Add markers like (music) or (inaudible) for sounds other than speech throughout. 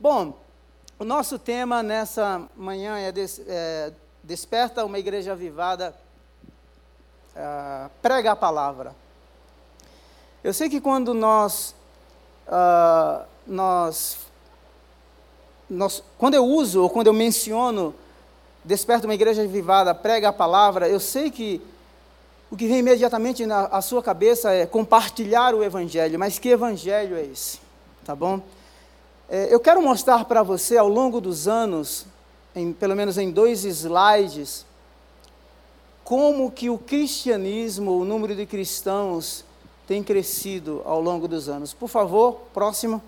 Bom, o nosso tema nessa manhã é, des, é Desperta uma igreja avivada, é, prega a palavra. Eu sei que quando nós, uh, nós, nós, quando eu uso ou quando eu menciono Desperta uma igreja avivada, prega a palavra, eu sei que o que vem imediatamente na sua cabeça é compartilhar o evangelho, mas que evangelho é esse? Tá bom? É, eu quero mostrar para você ao longo dos anos, em, pelo menos em dois slides, como que o cristianismo, o número de cristãos tem crescido ao longo dos anos. Por favor, próximo.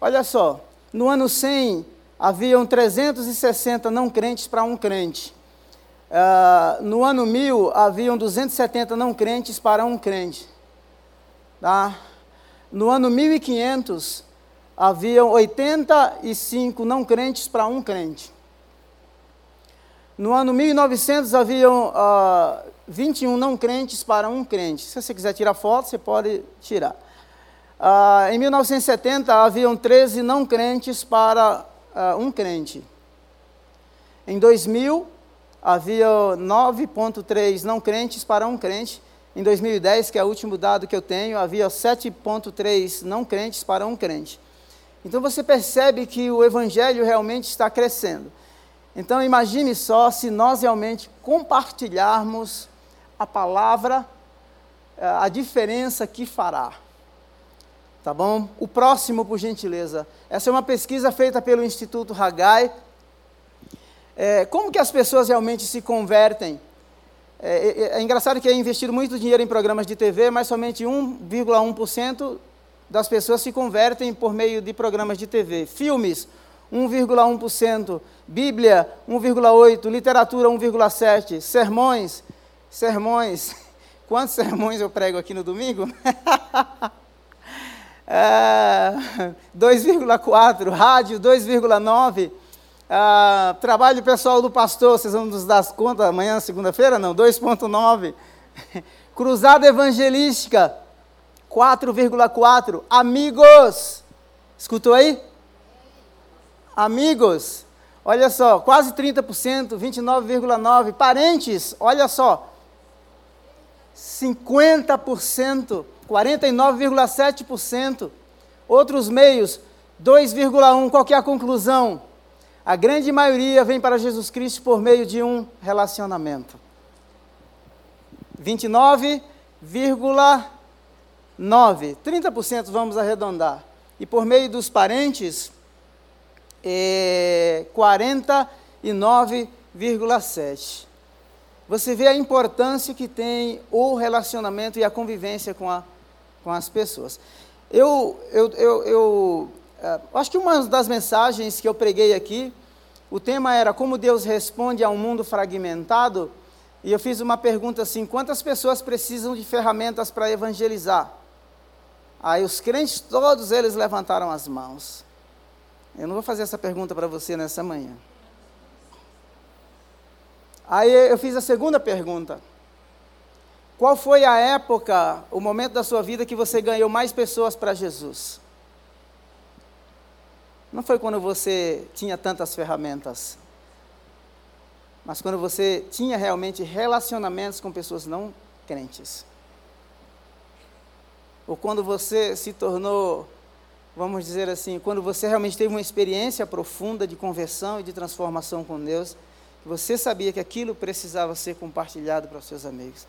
Olha só, no ano 100 haviam 360 não crentes para um crente. Uh, no ano 1000 haviam 270 não crentes para um crente. Tá? No ano 1500, haviam 85 não crentes para um crente. No ano 1900, haviam uh, 21 não crentes para um crente. Se você quiser tirar foto, você pode tirar. Uh, em 1970, haviam 13 não crentes para uh, um crente. Em 2000, havia 9,3 não crentes para um crente. Em 2010, que é o último dado que eu tenho, havia 7,3 não crentes para um crente. Então você percebe que o evangelho realmente está crescendo. Então imagine só se nós realmente compartilharmos a palavra, eh, a diferença que fará. Tá bom? O próximo, por gentileza. Essa é uma pesquisa feita pelo Instituto Hagai. É, como que as pessoas realmente se convertem? É, é, é, engraçado que é investido muito dinheiro em programas de TV, mas somente 1,1% das pessoas se convertem por meio de programas de TV. Filmes, 1,1%. Bíblia, 1,8%. Literatura, 1,7%. Sermões, sermões. (laughs) Quantos sermões eu prego aqui no domingo? (laughs) é, 2,4%. Rádio, 2,9%. Ah, trabalho pessoal do pastor, vocês vão nos dar conta amanhã, segunda-feira? Não, 2,9. (laughs) Cruzada evangelística, 4,4. Amigos, escutou aí? Amigos, olha só, quase 30%, 29,9%. Parentes, olha só, 50%, 49,7%. Outros meios, 2,1%. Qual é a conclusão? A grande maioria vem para Jesus Cristo por meio de um relacionamento. 29,9%. 30% vamos arredondar. E por meio dos parentes, é, 49,7%. Você vê a importância que tem o relacionamento e a convivência com, a, com as pessoas. Eu, eu, eu, eu é, acho que uma das mensagens que eu preguei aqui, o tema era como Deus responde a um mundo fragmentado, e eu fiz uma pergunta assim: quantas pessoas precisam de ferramentas para evangelizar? Aí os crentes, todos eles levantaram as mãos. Eu não vou fazer essa pergunta para você nessa manhã. Aí eu fiz a segunda pergunta. Qual foi a época, o momento da sua vida que você ganhou mais pessoas para Jesus? Não foi quando você tinha tantas ferramentas, mas quando você tinha realmente relacionamentos com pessoas não crentes. Ou quando você se tornou, vamos dizer assim, quando você realmente teve uma experiência profunda de conversão e de transformação com Deus, você sabia que aquilo precisava ser compartilhado para os seus amigos.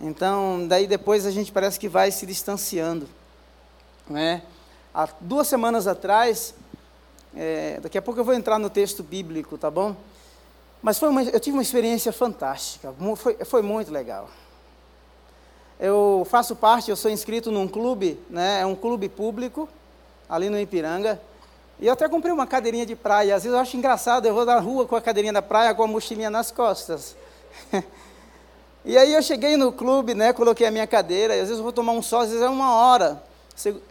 Então, daí depois a gente parece que vai se distanciando, não é? Há duas semanas atrás, é, daqui a pouco eu vou entrar no texto bíblico, tá bom? Mas foi uma, eu tive uma experiência fantástica, foi, foi muito legal. Eu faço parte, eu sou inscrito num clube, né, é um clube público, ali no Ipiranga, e eu até comprei uma cadeirinha de praia. Às vezes eu acho engraçado, eu vou na rua com a cadeirinha da praia, com a mochilinha nas costas. (laughs) e aí eu cheguei no clube, né, coloquei a minha cadeira, e às vezes eu vou tomar um sol, às vezes é uma hora.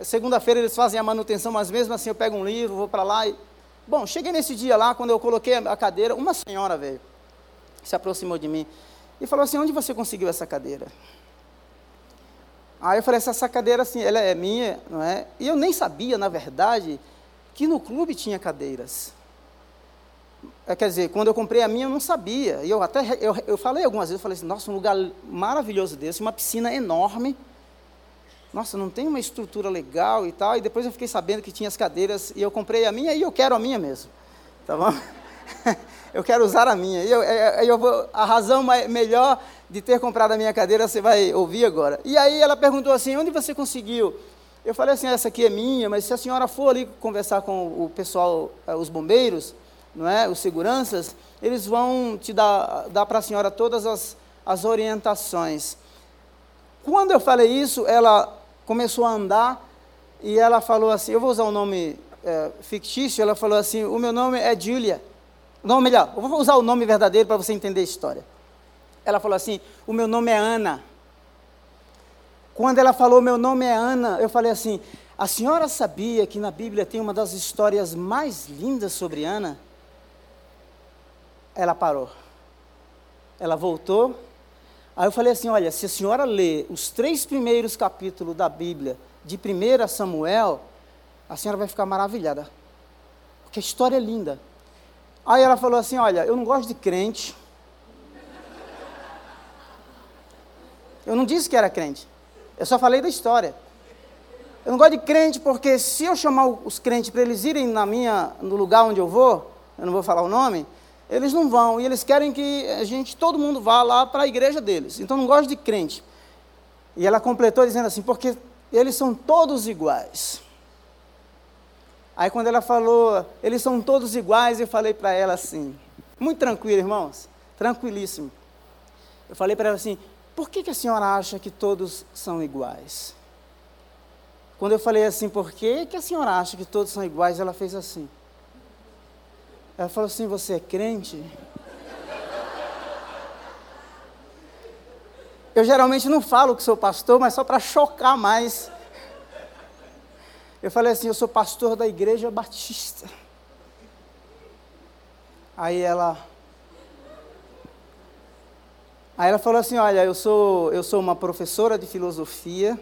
Segunda-feira eles fazem a manutenção, mas mesmo assim eu pego um livro, vou para lá e. Bom, cheguei nesse dia lá, quando eu coloquei a cadeira, uma senhora veio, se aproximou de mim e falou assim: Onde você conseguiu essa cadeira? Aí eu falei, essa cadeira assim, ela é minha, não é? E eu nem sabia, na verdade, que no clube tinha cadeiras. É, quer dizer, quando eu comprei a minha, eu não sabia. E eu até eu, eu falei algumas vezes, eu falei assim, nossa, um lugar maravilhoso desse, uma piscina enorme. Nossa, não tem uma estrutura legal e tal. E depois eu fiquei sabendo que tinha as cadeiras e eu comprei a minha e eu quero a minha mesmo. Tá bom? (laughs) eu quero usar a minha. E eu, é, é, eu vou, a razão melhor de ter comprado a minha cadeira você vai ouvir agora. E aí ela perguntou assim: onde você conseguiu? Eu falei assim: essa aqui é minha, mas se a senhora for ali conversar com o pessoal, eh, os bombeiros, não é, os seguranças, eles vão te dar, dar para a senhora todas as, as orientações. Quando eu falei isso, ela começou a andar e ela falou assim: eu vou usar um nome é, fictício. Ela falou assim: o meu nome é Julia. Não, melhor, eu vou usar o nome verdadeiro para você entender a história. Ela falou assim: O meu nome é Ana. Quando ela falou, meu nome é Ana, eu falei assim: A senhora sabia que na Bíblia tem uma das histórias mais lindas sobre Ana? Ela parou. Ela voltou. Aí eu falei assim: Olha, se a senhora ler os três primeiros capítulos da Bíblia, de 1 Samuel, a senhora vai ficar maravilhada. Porque a história é linda. Aí ela falou assim: Olha, eu não gosto de crente. Eu não disse que era crente. Eu só falei da história. Eu não gosto de crente porque se eu chamar os crentes para eles irem na minha, no lugar onde eu vou, eu não vou falar o nome, eles não vão e eles querem que a gente, todo mundo vá lá para a igreja deles. Então não gosto de crente. E ela completou dizendo assim, porque eles são todos iguais. Aí quando ela falou, eles são todos iguais, eu falei para ela assim, muito tranquilo, irmãos, tranquilíssimo. Eu falei para ela assim, por que, que a senhora acha que todos são iguais? Quando eu falei assim, por que, que a senhora acha que todos são iguais? Ela fez assim. Ela falou assim: Você é crente? Eu geralmente não falo que sou pastor, mas só para chocar mais. Eu falei assim: Eu sou pastor da igreja batista. Aí ela Aí ela falou assim: Olha, eu sou, eu sou uma professora de filosofia.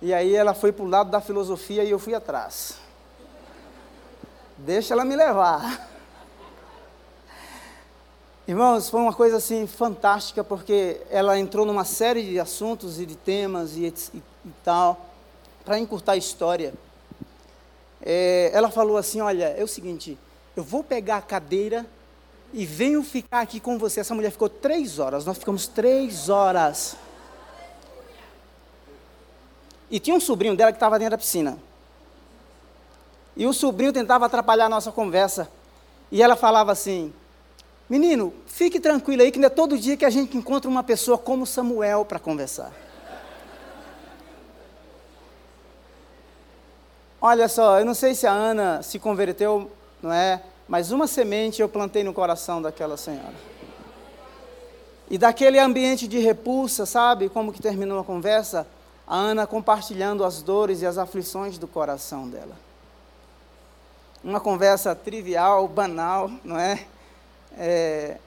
E aí ela foi para o lado da filosofia e eu fui atrás. Deixa ela me levar. Irmãos, foi uma coisa assim fantástica, porque ela entrou numa série de assuntos e de temas e, e, e tal, para encurtar a história. É, ela falou assim: Olha, é o seguinte, eu vou pegar a cadeira e venho ficar aqui com você. Essa mulher ficou três horas, nós ficamos três horas. E tinha um sobrinho dela que estava dentro da piscina. E o sobrinho tentava atrapalhar a nossa conversa. E ela falava assim: Menino, fique tranquilo aí, que não é todo dia que a gente encontra uma pessoa como Samuel para conversar. Olha só, eu não sei se a Ana se converteu, não é? mas uma semente eu plantei no coração daquela senhora. E daquele ambiente de repulsa, sabe como que terminou a conversa? A Ana compartilhando as dores e as aflições do coração dela. Uma conversa trivial, banal, não é? é,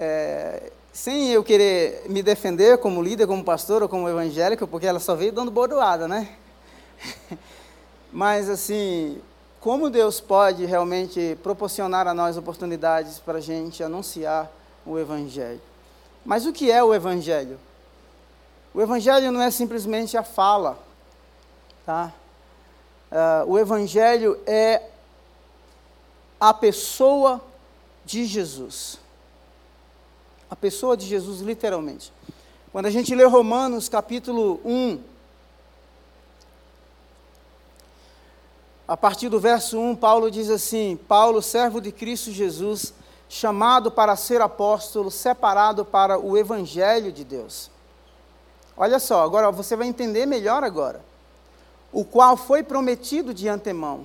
é sem eu querer me defender como líder, como pastor ou como evangélico, porque ela só veio dando bordoada, né? (laughs) Mas assim, como Deus pode realmente proporcionar a nós oportunidades para a gente anunciar o Evangelho. Mas o que é o Evangelho? O Evangelho não é simplesmente a fala, tá? Uh, o Evangelho é a pessoa de Jesus. A pessoa de Jesus, literalmente. Quando a gente lê Romanos capítulo 1, A partir do verso 1, Paulo diz assim: Paulo, servo de Cristo Jesus, chamado para ser apóstolo, separado para o evangelho de Deus. Olha só, agora você vai entender melhor agora. O qual foi prometido de antemão.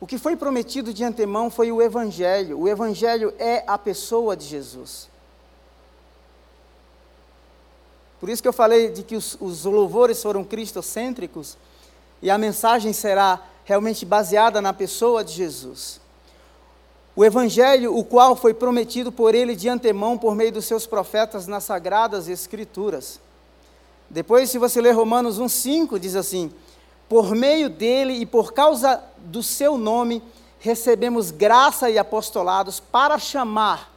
O que foi prometido de antemão foi o evangelho. O evangelho é a pessoa de Jesus. Por isso que eu falei de que os, os louvores foram cristocêntricos, e a mensagem será realmente baseada na pessoa de Jesus. O Evangelho, o qual foi prometido por ele de antemão por meio dos seus profetas nas sagradas Escrituras. Depois, se você ler Romanos 1,5, diz assim: Por meio dele e por causa do seu nome, recebemos graça e apostolados para chamar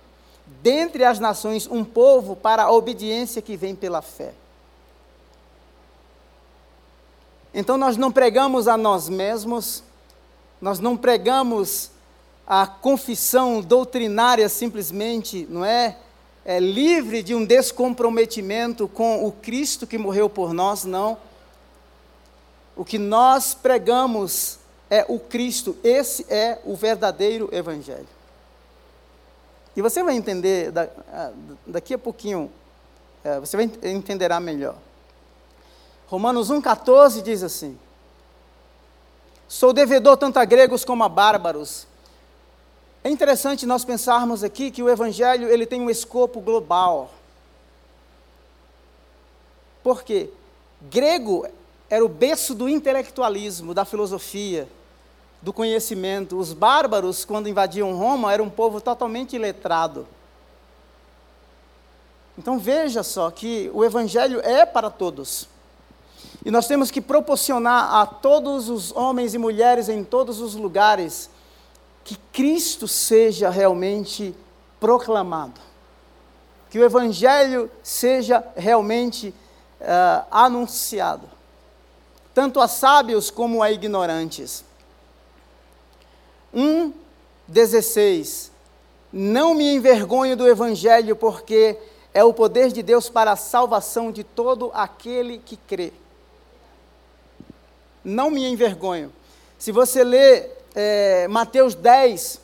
dentre as nações um povo para a obediência que vem pela fé. Então nós não pregamos a nós mesmos, nós não pregamos a confissão doutrinária simplesmente, não é? é? livre de um descomprometimento com o Cristo que morreu por nós, não. O que nós pregamos é o Cristo, esse é o verdadeiro Evangelho. E você vai entender daqui a pouquinho, é, você vai entenderá melhor. Romanos 1,14 diz assim: Sou devedor tanto a gregos como a bárbaros. É interessante nós pensarmos aqui que o Evangelho ele tem um escopo global. Por quê? Grego era o berço do intelectualismo, da filosofia, do conhecimento. Os bárbaros, quando invadiam Roma, eram um povo totalmente iletrado. Então veja só que o Evangelho é para todos. E nós temos que proporcionar a todos os homens e mulheres em todos os lugares que Cristo seja realmente proclamado. Que o Evangelho seja realmente uh, anunciado. Tanto a sábios como a ignorantes. 1,16 Não me envergonho do Evangelho, porque é o poder de Deus para a salvação de todo aquele que crê. Não me envergonho. Se você ler é, Mateus 10,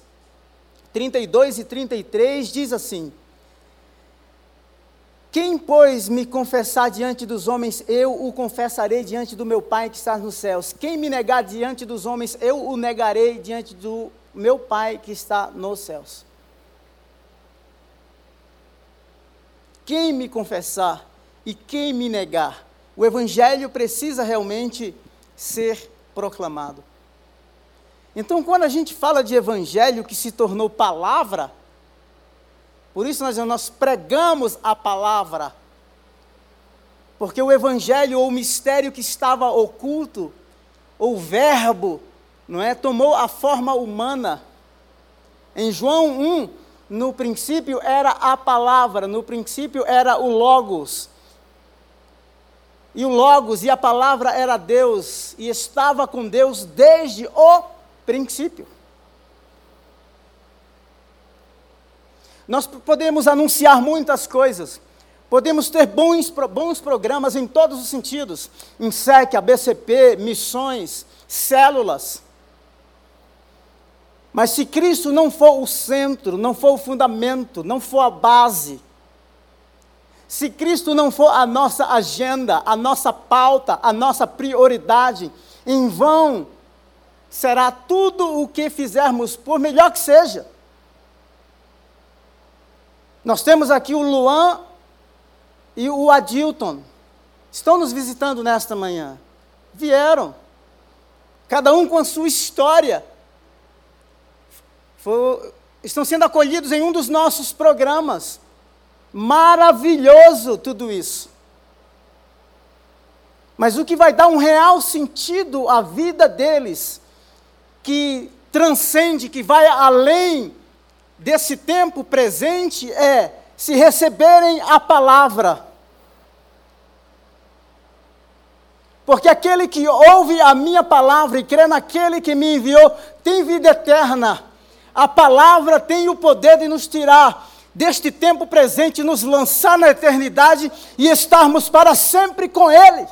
32 e 33, diz assim: Quem, pois, me confessar diante dos homens, eu o confessarei diante do meu Pai que está nos céus. Quem me negar diante dos homens, eu o negarei diante do meu Pai que está nos céus. Quem me confessar e quem me negar, o Evangelho precisa realmente ser proclamado. Então, quando a gente fala de Evangelho que se tornou palavra, por isso nós, nós pregamos a palavra, porque o Evangelho, ou o mistério que estava oculto, ou o Verbo, não é, tomou a forma humana. Em João 1, no princípio era a palavra, no princípio era o Logos. E o Logos e a palavra era Deus, e estava com Deus desde o princípio. Nós podemos anunciar muitas coisas, podemos ter bons, bons programas em todos os sentidos, em SEC, ABCP, missões, células. Mas se Cristo não for o centro, não for o fundamento, não for a base, se Cristo não for a nossa agenda, a nossa pauta, a nossa prioridade, em vão será tudo o que fizermos, por melhor que seja. Nós temos aqui o Luan e o Adilton. Estão nos visitando nesta manhã. Vieram. Cada um com a sua história for, estão sendo acolhidos em um dos nossos programas. Maravilhoso tudo isso. Mas o que vai dar um real sentido à vida deles, que transcende, que vai além desse tempo presente, é se receberem a palavra. Porque aquele que ouve a minha palavra e crê naquele que me enviou tem vida eterna. A palavra tem o poder de nos tirar deste tempo presente, nos lançar na eternidade e estarmos para sempre com Ele.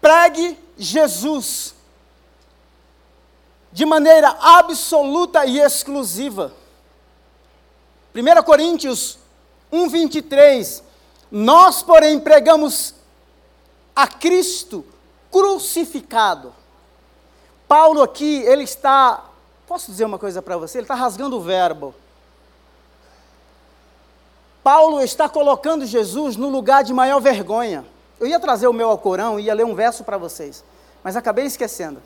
Pregue Jesus de maneira absoluta e exclusiva. 1 Coríntios 1,23 Nós, porém, pregamos a Cristo crucificado. Paulo aqui, ele está, posso dizer uma coisa para você? Ele está rasgando o verbo. Paulo está colocando Jesus no lugar de maior vergonha. Eu ia trazer o meu Alcorão e ia ler um verso para vocês, mas acabei esquecendo.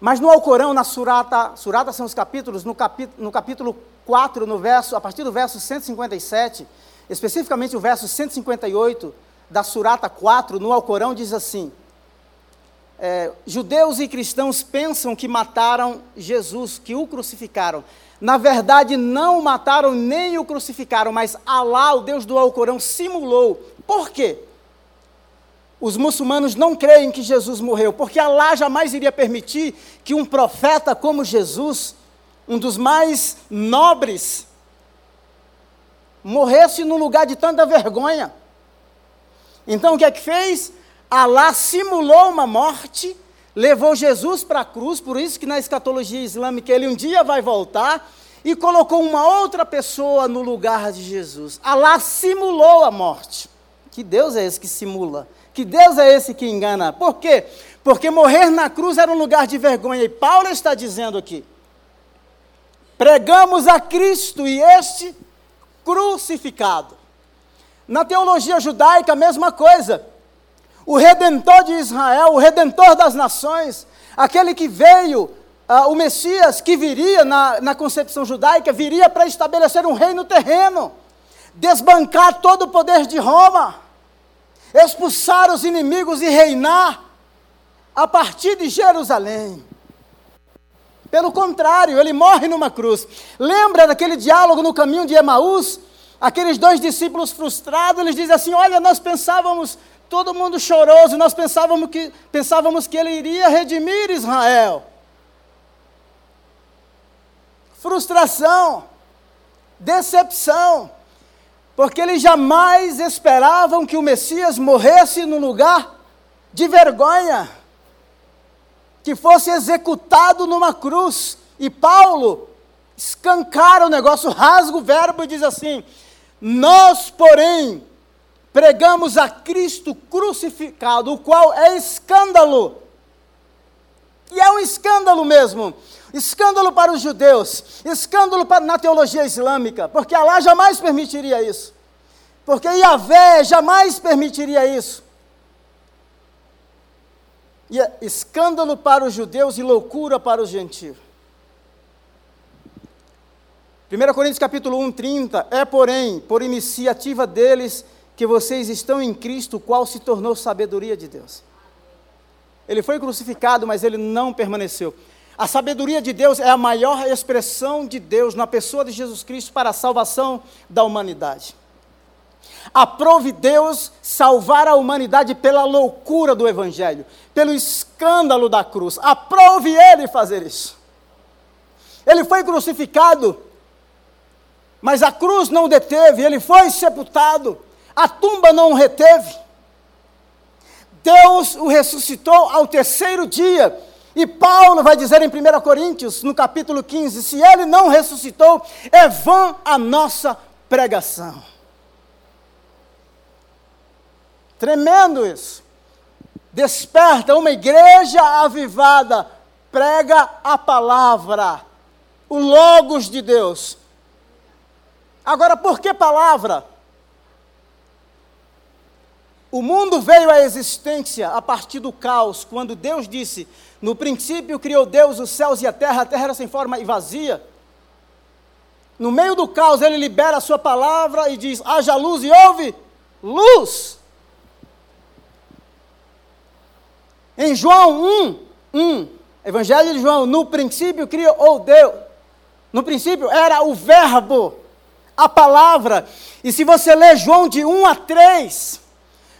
Mas no Alcorão, na Surata, Surata são os capítulos, no, capítulo, no capítulo 4, no verso, a partir do verso 157, especificamente o verso 158 da Surata 4, no Alcorão, diz assim: é, Judeus e cristãos pensam que mataram Jesus, que o crucificaram. Na verdade, não o mataram nem o crucificaram, mas Alá, o Deus do Alcorão, simulou. Por quê? Os muçulmanos não creem que Jesus morreu, porque Allah jamais iria permitir que um profeta como Jesus, um dos mais nobres, morresse num lugar de tanta vergonha. Então o que é que fez? Allah simulou uma morte, levou Jesus para a cruz, por isso que na escatologia islâmica ele um dia vai voltar, e colocou uma outra pessoa no lugar de Jesus. Allah simulou a morte. Que Deus é esse que simula? Que Deus é esse que engana? Por quê? Porque morrer na cruz era um lugar de vergonha. E Paulo está dizendo aqui: pregamos a Cristo e este crucificado. Na teologia judaica, a mesma coisa. O redentor de Israel, o redentor das nações, aquele que veio, uh, o Messias que viria na, na concepção judaica, viria para estabelecer um reino terreno, desbancar todo o poder de Roma expulsar os inimigos e reinar a partir de Jerusalém. Pelo contrário, ele morre numa cruz. Lembra daquele diálogo no caminho de Emaús? Aqueles dois discípulos frustrados, eles dizem assim: Olha, nós pensávamos, todo mundo choroso, nós pensávamos que, pensávamos que ele iria redimir Israel. Frustração, decepção, porque eles jamais esperavam que o Messias morresse no lugar de vergonha, que fosse executado numa cruz. E Paulo escancara o negócio, rasga o verbo e diz assim: Nós, porém, pregamos a Cristo crucificado, o qual é escândalo. E é um escândalo mesmo escândalo para os judeus, escândalo para, na teologia islâmica, porque Allah jamais permitiria isso, porque Yahvé jamais permitiria isso. E é escândalo para os judeus e loucura para os gentios. 1 Coríntios capítulo 1, 30, é porém, por iniciativa deles, que vocês estão em Cristo, qual se tornou sabedoria de Deus. Ele foi crucificado, mas ele não permaneceu. A sabedoria de Deus é a maior expressão de Deus na pessoa de Jesus Cristo para a salvação da humanidade. Aprove Deus salvar a humanidade pela loucura do Evangelho, pelo escândalo da cruz. Aprove Ele fazer isso. Ele foi crucificado, mas a cruz não deteve, ele foi sepultado, a tumba não o reteve. Deus o ressuscitou ao terceiro dia e Paulo vai dizer em 1 Coríntios, no capítulo 15: se ele não ressuscitou, é vã a nossa pregação. Tremendo isso. Desperta uma igreja avivada, prega a palavra, o Logos de Deus. Agora, por que palavra? O mundo veio à existência a partir do caos, quando Deus disse: No princípio criou Deus os céus e a terra, a terra era sem forma e vazia. No meio do caos, ele libera a sua palavra e diz: haja luz e houve luz. Em João 1, 1, Evangelho de João, no princípio criou Deus. No princípio era o Verbo, a palavra. E se você ler João de 1 a 3,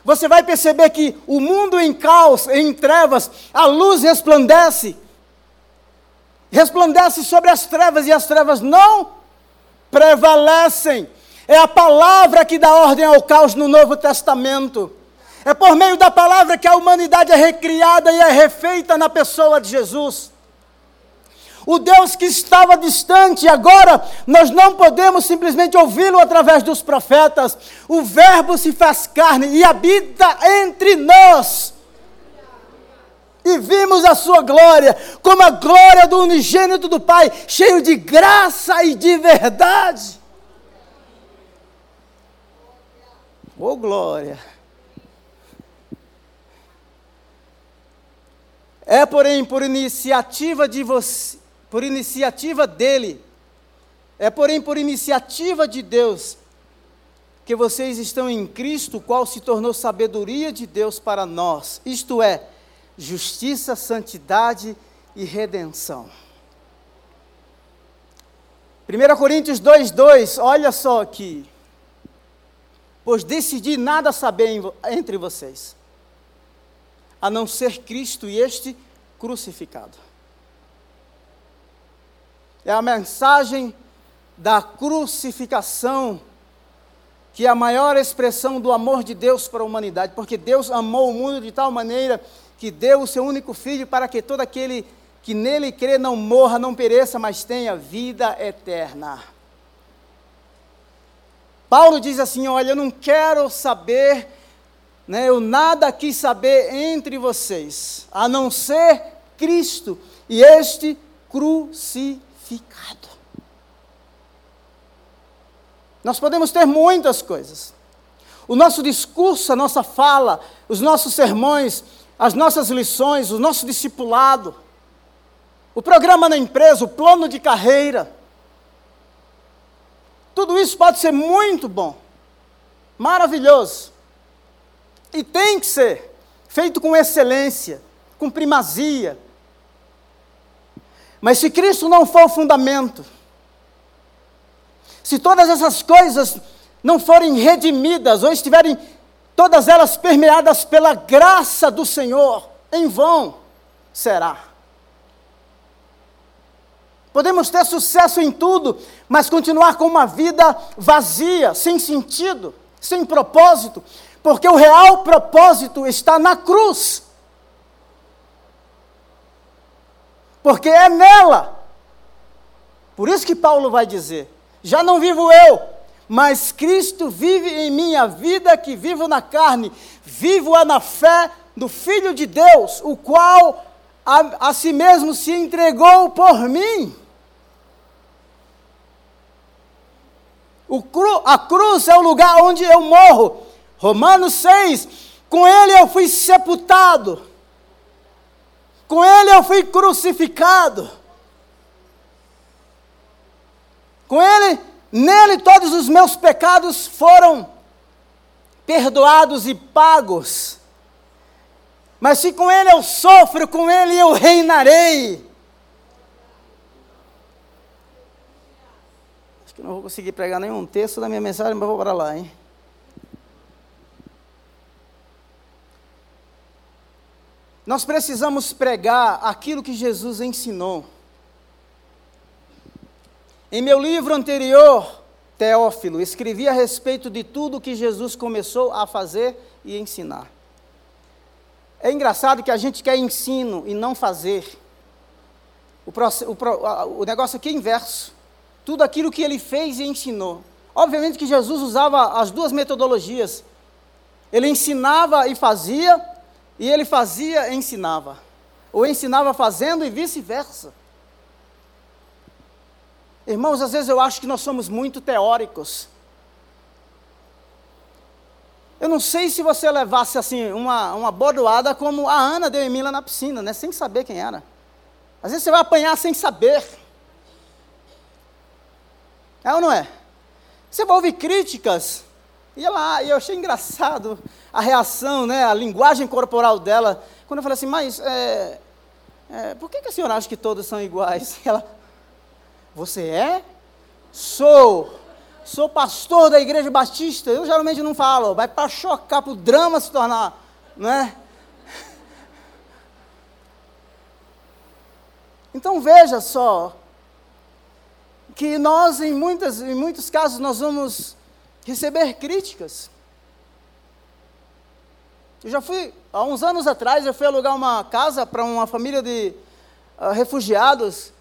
você vai perceber que o mundo em caos, em trevas, a luz resplandece. Resplandece sobre as trevas e as trevas não prevalecem. É a palavra que dá ordem ao caos no Novo Testamento. É por meio da palavra que a humanidade é recriada e é refeita na pessoa de Jesus. O Deus que estava distante, agora nós não podemos simplesmente ouvi-lo através dos profetas. O Verbo se faz carne e habita entre nós. E vimos a sua glória, como a glória do unigênito do Pai, cheio de graça e de verdade. Oh glória! É, porém, por iniciativa de você, por iniciativa dele, é, porém, por iniciativa de Deus, que vocês estão em Cristo, qual se tornou sabedoria de Deus para nós, isto é, justiça, santidade e redenção. 1 Coríntios 2,2, olha só aqui. Pois decidi nada saber entre vocês, a não ser Cristo e este crucificado. É a mensagem da crucificação que é a maior expressão do amor de Deus para a humanidade, porque Deus amou o mundo de tal maneira que deu o seu único filho para que todo aquele que nele crê não morra, não pereça, mas tenha vida eterna. Paulo diz assim: Olha, eu não quero saber, né, eu nada quis saber entre vocês, a não ser Cristo e este crucificado. Nós podemos ter muitas coisas. O nosso discurso, a nossa fala, os nossos sermões, as nossas lições, o nosso discipulado, o programa na empresa, o plano de carreira. Tudo isso pode ser muito bom, maravilhoso. E tem que ser feito com excelência, com primazia. Mas se Cristo não for o fundamento, se todas essas coisas não forem redimidas ou estiverem todas elas permeadas pela graça do Senhor, em vão será. Podemos ter sucesso em tudo, mas continuar com uma vida vazia, sem sentido, sem propósito, porque o real propósito está na cruz. Porque é nela. Por isso que Paulo vai dizer: já não vivo eu, mas Cristo vive em minha vida, que vivo na carne, vivo-a na fé do Filho de Deus, o qual a, a si mesmo se entregou por mim. Cru, a cruz é o lugar onde eu morro. Romanos 6, com ele eu fui sepultado, com ele eu fui crucificado. Com ele Nele todos os meus pecados foram perdoados e pagos. Mas se com Ele eu sofro, com Ele eu reinarei. Acho que não vou conseguir pregar nenhum texto da minha mensagem, mas vou para lá, hein? Nós precisamos pregar aquilo que Jesus ensinou. Em meu livro anterior, Teófilo, escrevi a respeito de tudo que Jesus começou a fazer e ensinar. É engraçado que a gente quer ensino e não fazer. O, o, o negócio aqui é inverso. Tudo aquilo que ele fez e ensinou. Obviamente que Jesus usava as duas metodologias. Ele ensinava e fazia, e ele fazia e ensinava. Ou ensinava fazendo e vice-versa. Irmãos, às vezes eu acho que nós somos muito teóricos. Eu não sei se você levasse assim uma, uma bordoada como a Ana deu em Mila na piscina, né? Sem saber quem era. Às vezes você vai apanhar sem saber. É ou não é? Você vai ouvir críticas. E ela, e eu achei engraçado a reação, né, a linguagem corporal dela, quando eu falei assim, mas é, é, por que, que a senhora acha que todos são iguais? (laughs) Ela, você é? Sou. Sou pastor da igreja batista. Eu geralmente não falo, vai para chocar, para o drama se tornar, não é? (laughs) Então veja só, que nós, em, muitas, em muitos casos, nós vamos receber críticas. Eu já fui, há uns anos atrás, eu fui alugar uma casa para uma família de uh, refugiados,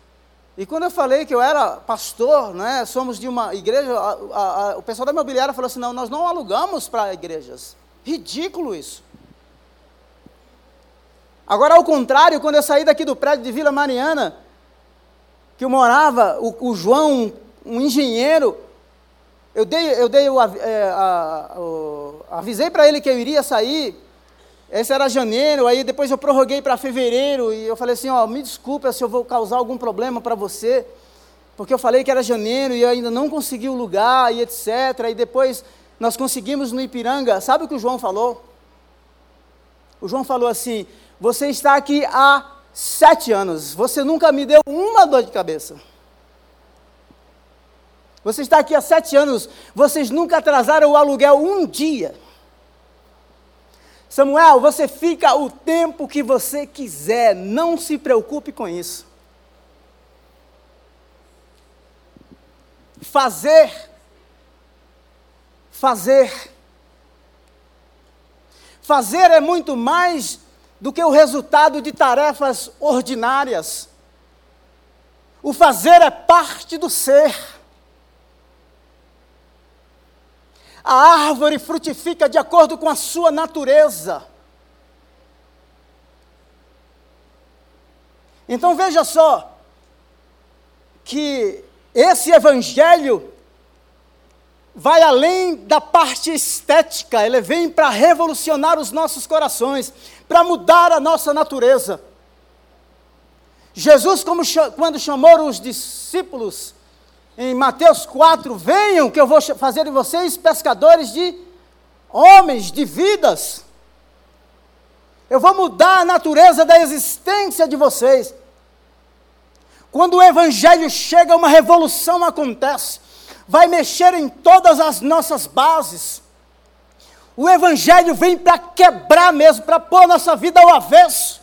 e quando eu falei que eu era pastor, né, somos de uma igreja, a, a, a, o pessoal da imobiliária falou assim: não, nós não alugamos para igrejas. Ridículo isso. Agora, ao contrário, quando eu saí daqui do prédio de Vila Mariana, que eu morava, o, o João, um engenheiro, eu dei, eu dei o, é, o, avisei para ele que eu iria sair, esse era janeiro, aí depois eu prorroguei para fevereiro e eu falei assim, ó, me desculpa se eu vou causar algum problema para você, porque eu falei que era janeiro e eu ainda não consegui o lugar e etc. E depois nós conseguimos no Ipiranga. Sabe o que o João falou? O João falou assim: Você está aqui há sete anos, você nunca me deu uma dor de cabeça. Você está aqui há sete anos, vocês nunca atrasaram o aluguel um dia. Samuel, você fica o tempo que você quiser, não se preocupe com isso. Fazer, fazer. Fazer é muito mais do que o resultado de tarefas ordinárias. O fazer é parte do ser. A árvore frutifica de acordo com a sua natureza. Então veja só, que esse evangelho vai além da parte estética, ele vem para revolucionar os nossos corações, para mudar a nossa natureza. Jesus, como, quando chamou os discípulos, em Mateus 4, venham que eu vou fazer de vocês pescadores de homens, de vidas. Eu vou mudar a natureza da existência de vocês. Quando o Evangelho chega, uma revolução acontece, vai mexer em todas as nossas bases. O Evangelho vem para quebrar mesmo, para pôr nossa vida ao avesso.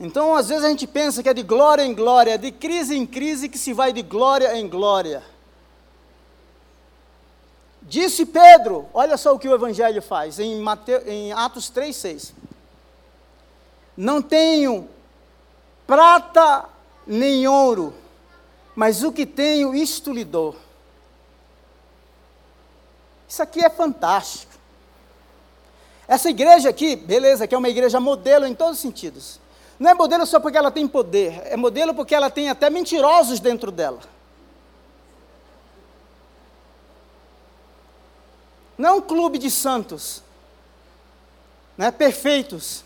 Então, às vezes a gente pensa que é de glória em glória, de crise em crise que se vai de glória em glória. Disse Pedro, olha só o que o Evangelho faz, em, Mateus, em Atos 3,6. Não tenho prata nem ouro, mas o que tenho, isto lhe dou. Isso aqui é fantástico. Essa igreja aqui, beleza, que é uma igreja modelo em todos os sentidos. Não é modelo só porque ela tem poder, é modelo porque ela tem até mentirosos dentro dela. Não é um clube de santos, né, perfeitos.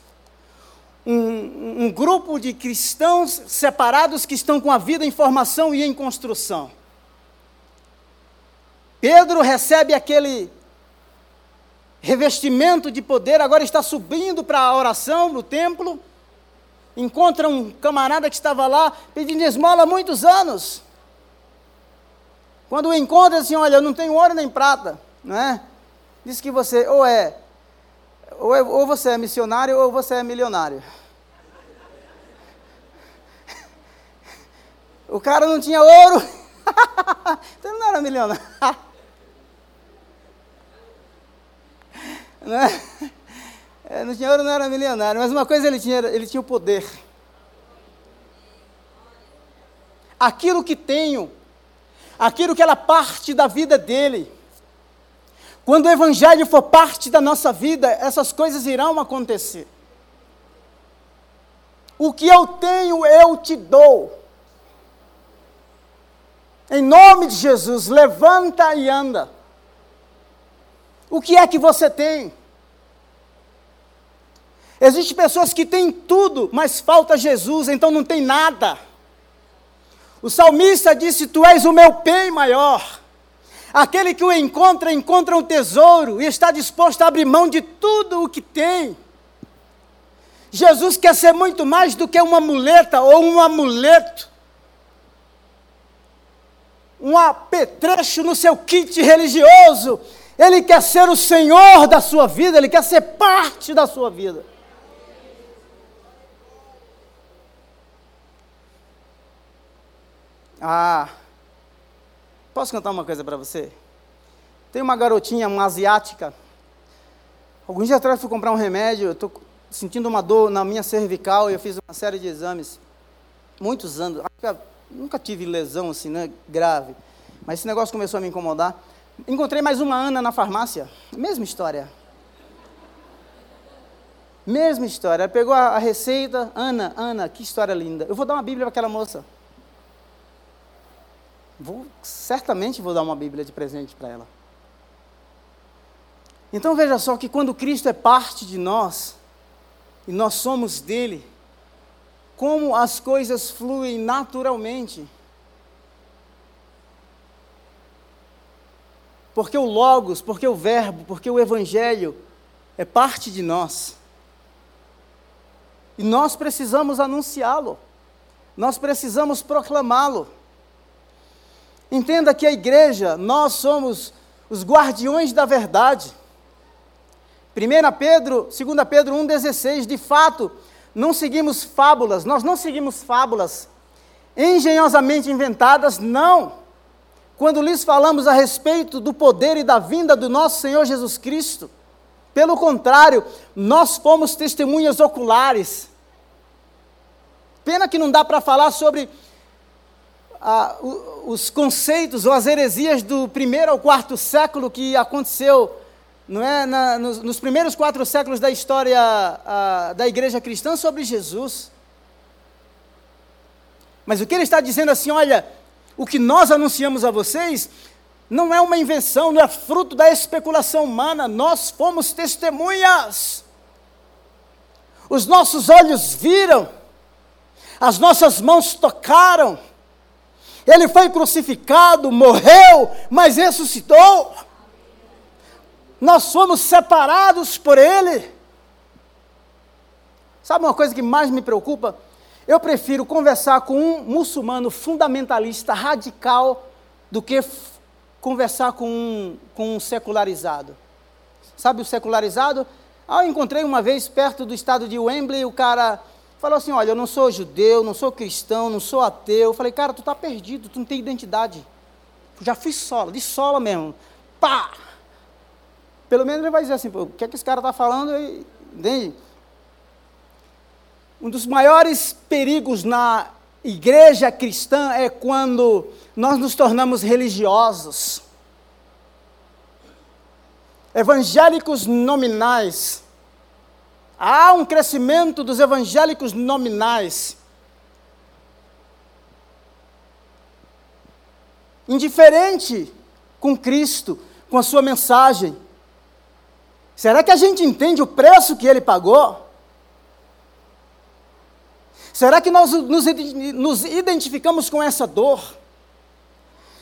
Um, um grupo de cristãos separados que estão com a vida em formação e em construção. Pedro recebe aquele revestimento de poder, agora está subindo para a oração no templo encontra um camarada que estava lá pedindo esmola há muitos anos. Quando o encontra, assim, olha, eu não tenho ouro nem prata, não é? Diz que você ou é, ou, é, ou você é missionário ou você é milionário. O cara não tinha ouro, (laughs) então não era milionário. (laughs) Não é? É, dinheiro não era milionário, mas uma coisa ele tinha, ele tinha o poder. Aquilo que tenho, aquilo que era parte da vida dele. Quando o Evangelho for parte da nossa vida, essas coisas irão acontecer. O que eu tenho, eu te dou. Em nome de Jesus, levanta e anda. O que é que você tem? Existem pessoas que têm tudo, mas falta Jesus, então não tem nada. O salmista disse: Tu és o meu bem maior. Aquele que o encontra, encontra um tesouro e está disposto a abrir mão de tudo o que tem. Jesus quer ser muito mais do que uma muleta ou um amuleto, um apetrecho no seu kit religioso. Ele quer ser o Senhor da sua vida, ele quer ser parte da sua vida. Ah, posso cantar uma coisa para você? Tem uma garotinha, uma asiática. Alguns dias atrás fui comprar um remédio, eu estou sentindo uma dor na minha cervical e eu fiz uma série de exames. Muitos anos, nunca tive lesão assim, né, grave. Mas esse negócio começou a me incomodar. Encontrei mais uma Ana na farmácia, mesma história. Mesma história. Ela pegou a receita, Ana, Ana, que história linda. Eu vou dar uma Bíblia para aquela moça. Vou, certamente vou dar uma Bíblia de presente para ela. Então veja só que quando Cristo é parte de nós, e nós somos dele, como as coisas fluem naturalmente. Porque o Logos, porque o Verbo, porque o Evangelho é parte de nós. E nós precisamos anunciá-lo, nós precisamos proclamá-lo. Entenda que a igreja, nós somos os guardiões da verdade. 1 Pedro, 2 Pedro 1,16, de fato, não seguimos fábulas, nós não seguimos fábulas engenhosamente inventadas, não. Quando lhes falamos a respeito do poder e da vinda do nosso Senhor Jesus Cristo, pelo contrário, nós fomos testemunhas oculares. Pena que não dá para falar sobre ah, os conceitos ou as heresias do primeiro ao quarto século que aconteceu não é, na, nos, nos, primeiros quatro séculos da história a, da igreja cristã sobre Jesus. Mas o que ele está dizendo assim, olha, o que nós anunciamos a vocês não é uma invenção, não é fruto da especulação humana, nós fomos testemunhas. Os nossos olhos viram, as nossas mãos tocaram, ele foi crucificado, morreu, mas ressuscitou nós fomos separados por Ele. Sabe uma coisa que mais me preocupa? Eu prefiro conversar com um muçulmano fundamentalista radical do que conversar com um, com um secularizado. Sabe o secularizado? Ah, eu encontrei uma vez perto do estado de Wembley, o cara falou assim: Olha, eu não sou judeu, não sou cristão, não sou ateu. Eu falei, cara, tu está perdido, tu não tem identidade. Eu já fui sola, de sola mesmo. Pá! Pelo menos ele vai dizer assim, o que é que esse cara está falando? Entende? Um dos maiores perigos na igreja cristã é quando nós nos tornamos religiosos. Evangélicos nominais. Há um crescimento dos evangélicos nominais. Indiferente com Cristo, com a sua mensagem. Será que a gente entende o preço que ele pagou? Será que nós nos, identificamos com essa dor?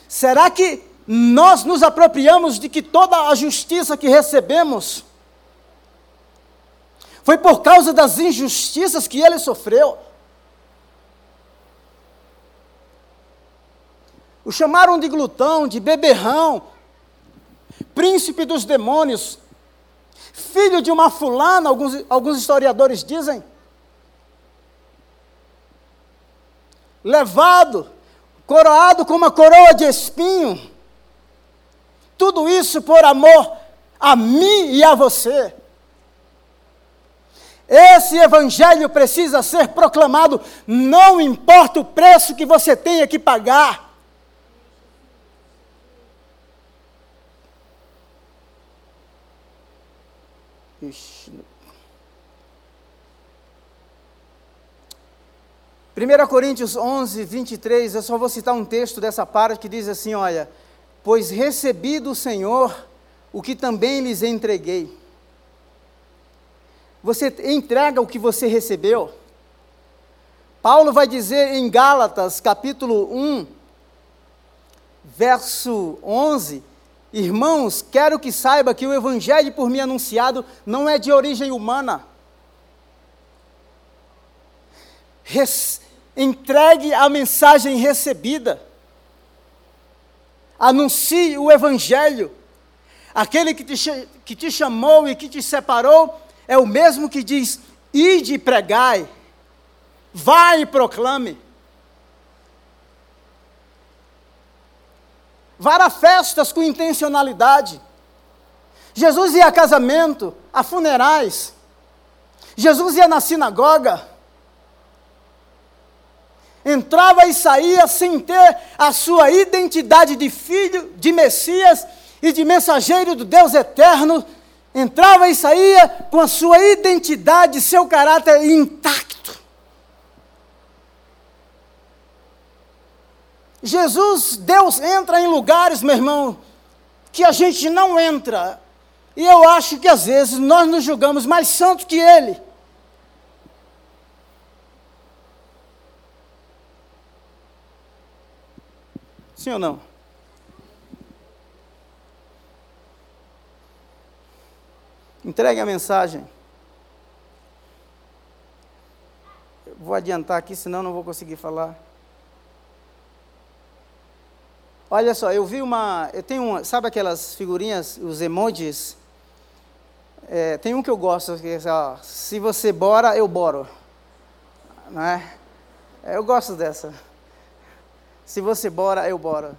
Será que nós nos apropriamos de que toda a justiça que recebemos foi por causa das injustiças que ele sofreu? O chamaram de glutão, de beberrão, príncipe dos demônios, filho de uma fulana, alguns, alguns historiadores dizem. Levado, coroado com uma coroa de espinho. Tudo isso por amor a mim e a você. Esse evangelho precisa ser proclamado, não importa o preço que você tenha que pagar. Ixi. 1 Coríntios 11, 23, eu só vou citar um texto dessa parte que diz assim: Olha, pois recebi do Senhor o que também lhes entreguei. Você entrega o que você recebeu? Paulo vai dizer em Gálatas, capítulo 1, verso 11, Irmãos, quero que saiba que o evangelho por mim anunciado não é de origem humana. Res, entregue a mensagem recebida. Anuncie o evangelho. Aquele que te, que te chamou e que te separou é o mesmo que diz: ide e pregai, vai e proclame. Vara festas com intencionalidade. Jesus ia a casamento, a funerais. Jesus ia na sinagoga. Entrava e saía sem ter a sua identidade de filho, de Messias e de mensageiro do Deus eterno. Entrava e saía com a sua identidade, seu caráter intacto. Jesus, Deus entra em lugares, meu irmão, que a gente não entra. E eu acho que às vezes nós nos julgamos mais santos que Ele. Sim ou não? Entregue a mensagem. vou adiantar aqui, senão não vou conseguir falar. Olha só, eu vi uma. Eu tenho uma. Sabe aquelas figurinhas, os emojis? É, tem um que eu gosto, que é, ó, se você bora, eu boro. Não é? é? Eu gosto dessa. Se você bora, eu boro.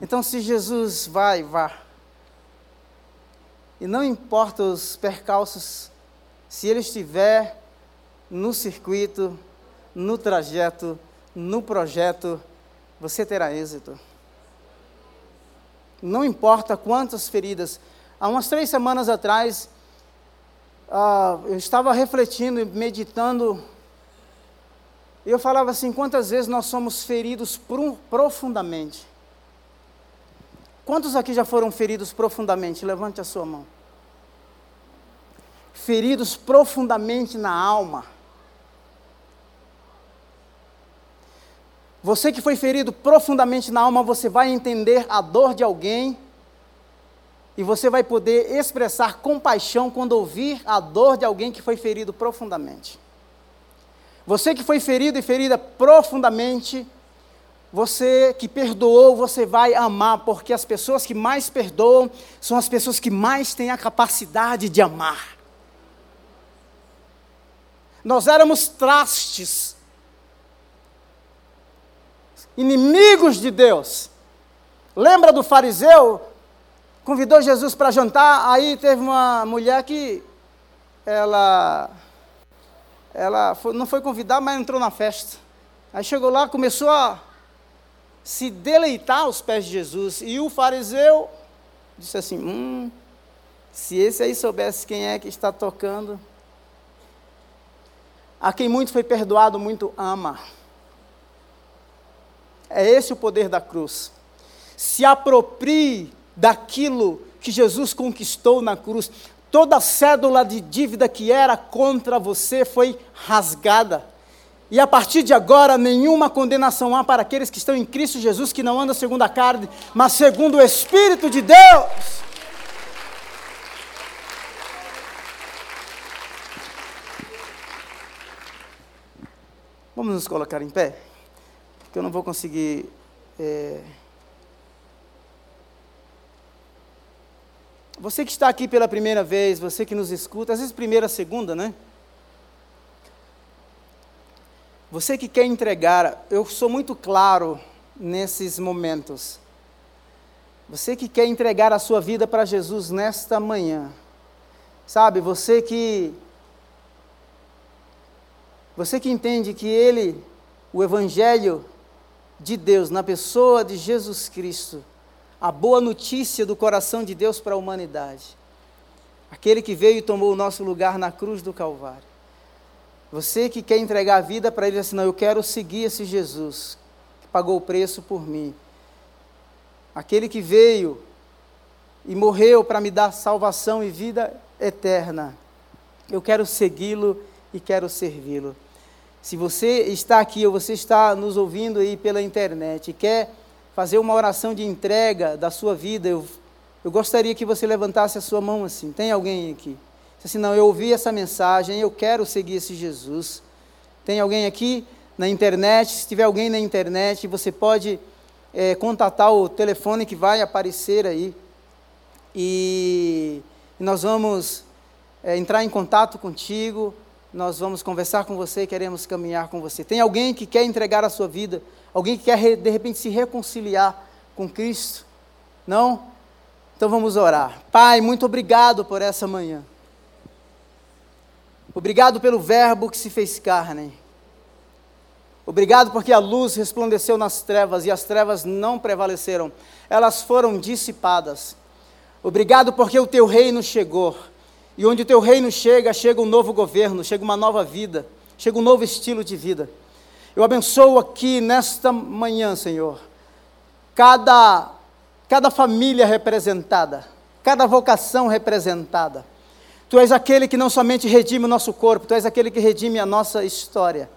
Então, se Jesus vai, vá. E não importa os percalços, se ele estiver no circuito, no trajeto, no projeto, você terá êxito. Não importa quantas feridas. Há umas três semanas atrás, uh, eu estava refletindo e meditando, e eu falava assim: quantas vezes nós somos feridos profundamente? Quantos aqui já foram feridos profundamente? Levante a sua mão. Feridos profundamente na alma. Você que foi ferido profundamente na alma, você vai entender a dor de alguém e você vai poder expressar compaixão quando ouvir a dor de alguém que foi ferido profundamente. Você que foi ferido e ferida profundamente, você que perdoou, você vai amar, porque as pessoas que mais perdoam são as pessoas que mais têm a capacidade de amar. Nós éramos trastes inimigos de Deus. Lembra do fariseu? Convidou Jesus para jantar, aí teve uma mulher que ela ela foi, não foi convidada, mas entrou na festa. Aí chegou lá, começou a se deleitar aos pés de Jesus. E o fariseu disse assim: Hum, se esse aí soubesse quem é que está tocando. A quem muito foi perdoado, muito ama. É esse o poder da cruz. Se aproprie daquilo que Jesus conquistou na cruz. Toda cédula de dívida que era contra você foi rasgada. E a partir de agora, nenhuma condenação há para aqueles que estão em Cristo Jesus, que não andam segundo a carne, mas segundo o Espírito de Deus. Vamos nos colocar em pé? que eu não vou conseguir. É... Você que está aqui pela primeira vez, você que nos escuta, às vezes primeira, segunda, né? Você que quer entregar, eu sou muito claro nesses momentos. Você que quer entregar a sua vida para Jesus nesta manhã, sabe? Você que você que entende que ele, o evangelho de Deus, na pessoa de Jesus Cristo, a boa notícia do coração de Deus para a humanidade. Aquele que veio e tomou o nosso lugar na cruz do Calvário. Você que quer entregar a vida para ele assim, não, eu quero seguir esse Jesus, que pagou o preço por mim. Aquele que veio e morreu para me dar salvação e vida eterna. Eu quero segui-lo e quero servi-lo. Se você está aqui ou você está nos ouvindo aí pela internet e quer fazer uma oração de entrega da sua vida, eu, eu gostaria que você levantasse a sua mão assim. Tem alguém aqui? Assim, não, eu ouvi essa mensagem, eu quero seguir esse Jesus. Tem alguém aqui na internet? Se tiver alguém na internet, você pode é, contatar o telefone que vai aparecer aí. E nós vamos é, entrar em contato contigo nós vamos conversar com você, queremos caminhar com você. Tem alguém que quer entregar a sua vida? Alguém que quer de repente se reconciliar com Cristo? Não? Então vamos orar. Pai, muito obrigado por essa manhã. Obrigado pelo Verbo que se fez carne. Obrigado porque a luz resplandeceu nas trevas e as trevas não prevaleceram, elas foram dissipadas. Obrigado porque o teu reino chegou. E onde o teu reino chega, chega um novo governo, chega uma nova vida, chega um novo estilo de vida. Eu abençoo aqui nesta manhã, Senhor, cada, cada família representada, cada vocação representada. Tu és aquele que não somente redime o nosso corpo, tu és aquele que redime a nossa história.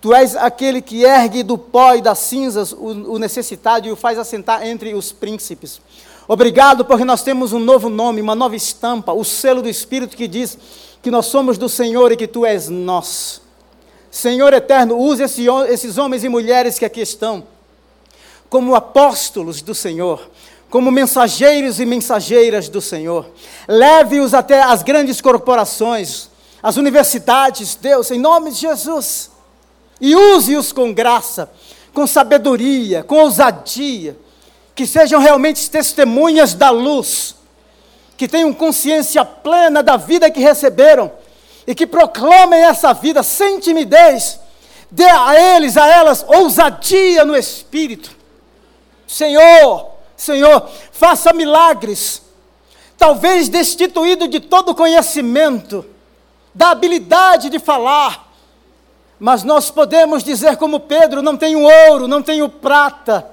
Tu és aquele que ergue do pó e das cinzas o, o necessitado e o faz assentar entre os príncipes. Obrigado porque nós temos um novo nome, uma nova estampa, o selo do Espírito que diz que nós somos do Senhor e que tu és nosso. Senhor eterno, use esse, esses homens e mulheres que aqui estão como apóstolos do Senhor, como mensageiros e mensageiras do Senhor. Leve-os até as grandes corporações, as universidades, Deus, em nome de Jesus. E use-os com graça, com sabedoria, com ousadia, que sejam realmente testemunhas da luz, que tenham consciência plena da vida que receberam e que proclamem essa vida sem timidez. Dê a eles, a elas, ousadia no espírito. Senhor, Senhor, faça milagres. Talvez destituído de todo conhecimento, da habilidade de falar, mas nós podemos dizer, como Pedro: não tenho ouro, não tenho prata,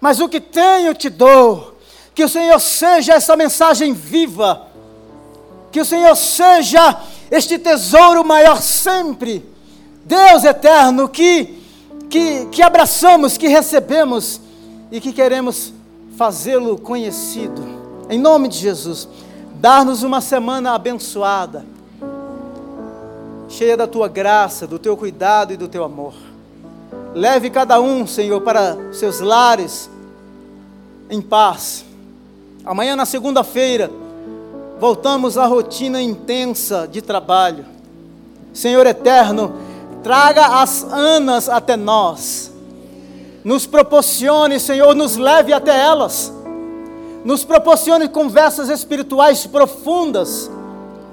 mas o que tenho te dou. Que o Senhor seja essa mensagem viva, que o Senhor seja este tesouro maior sempre. Deus eterno, que, que, que abraçamos, que recebemos e que queremos fazê-lo conhecido. Em nome de Jesus, dar-nos uma semana abençoada, cheia da tua graça, do teu cuidado e do teu amor. Leve cada um, Senhor, para seus lares em paz. Amanhã, na segunda-feira, voltamos à rotina intensa de trabalho. Senhor eterno, traga as Anas até nós. Nos proporcione, Senhor, nos leve até elas. Nos proporcione conversas espirituais profundas,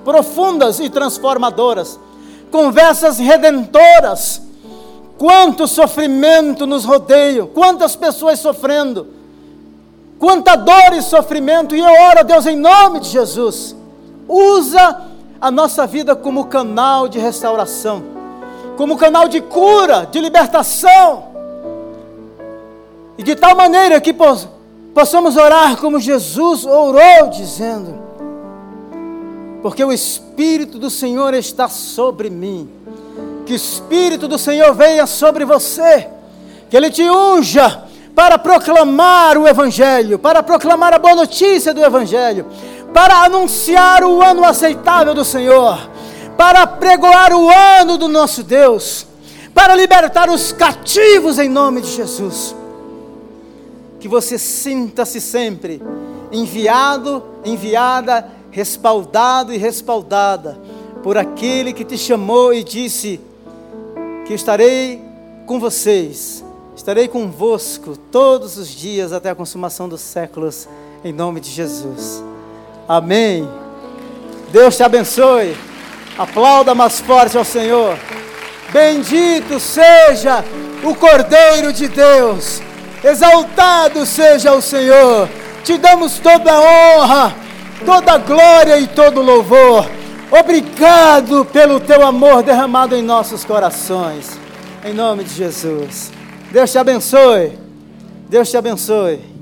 profundas e transformadoras. Conversas redentoras. Quanto sofrimento nos rodeia, quantas pessoas sofrendo quanta dor e sofrimento, e eu oro, Deus, em nome de Jesus, usa a nossa vida como canal de restauração, como canal de cura, de libertação, e de tal maneira que possamos orar como Jesus orou, dizendo: Porque o Espírito do Senhor está sobre mim, que o Espírito do Senhor venha sobre você, que Ele te unja para proclamar o Evangelho, para proclamar a boa notícia do Evangelho, para anunciar o ano aceitável do Senhor, para pregoar o ano do nosso Deus, para libertar os cativos em nome de Jesus. Que você sinta-se sempre enviado, enviada, respaldado e respaldada por aquele que te chamou e disse que estarei com vocês Estarei convosco todos os dias até a consumação dos séculos, em nome de Jesus. Amém. Deus te abençoe. Aplauda mais forte ao Senhor. Bendito seja o Cordeiro de Deus. Exaltado seja o Senhor. Te damos toda a honra, toda a glória e todo o louvor. Obrigado pelo teu amor derramado em nossos corações. Em nome de Jesus. Deus te abençoe. Deus te abençoe.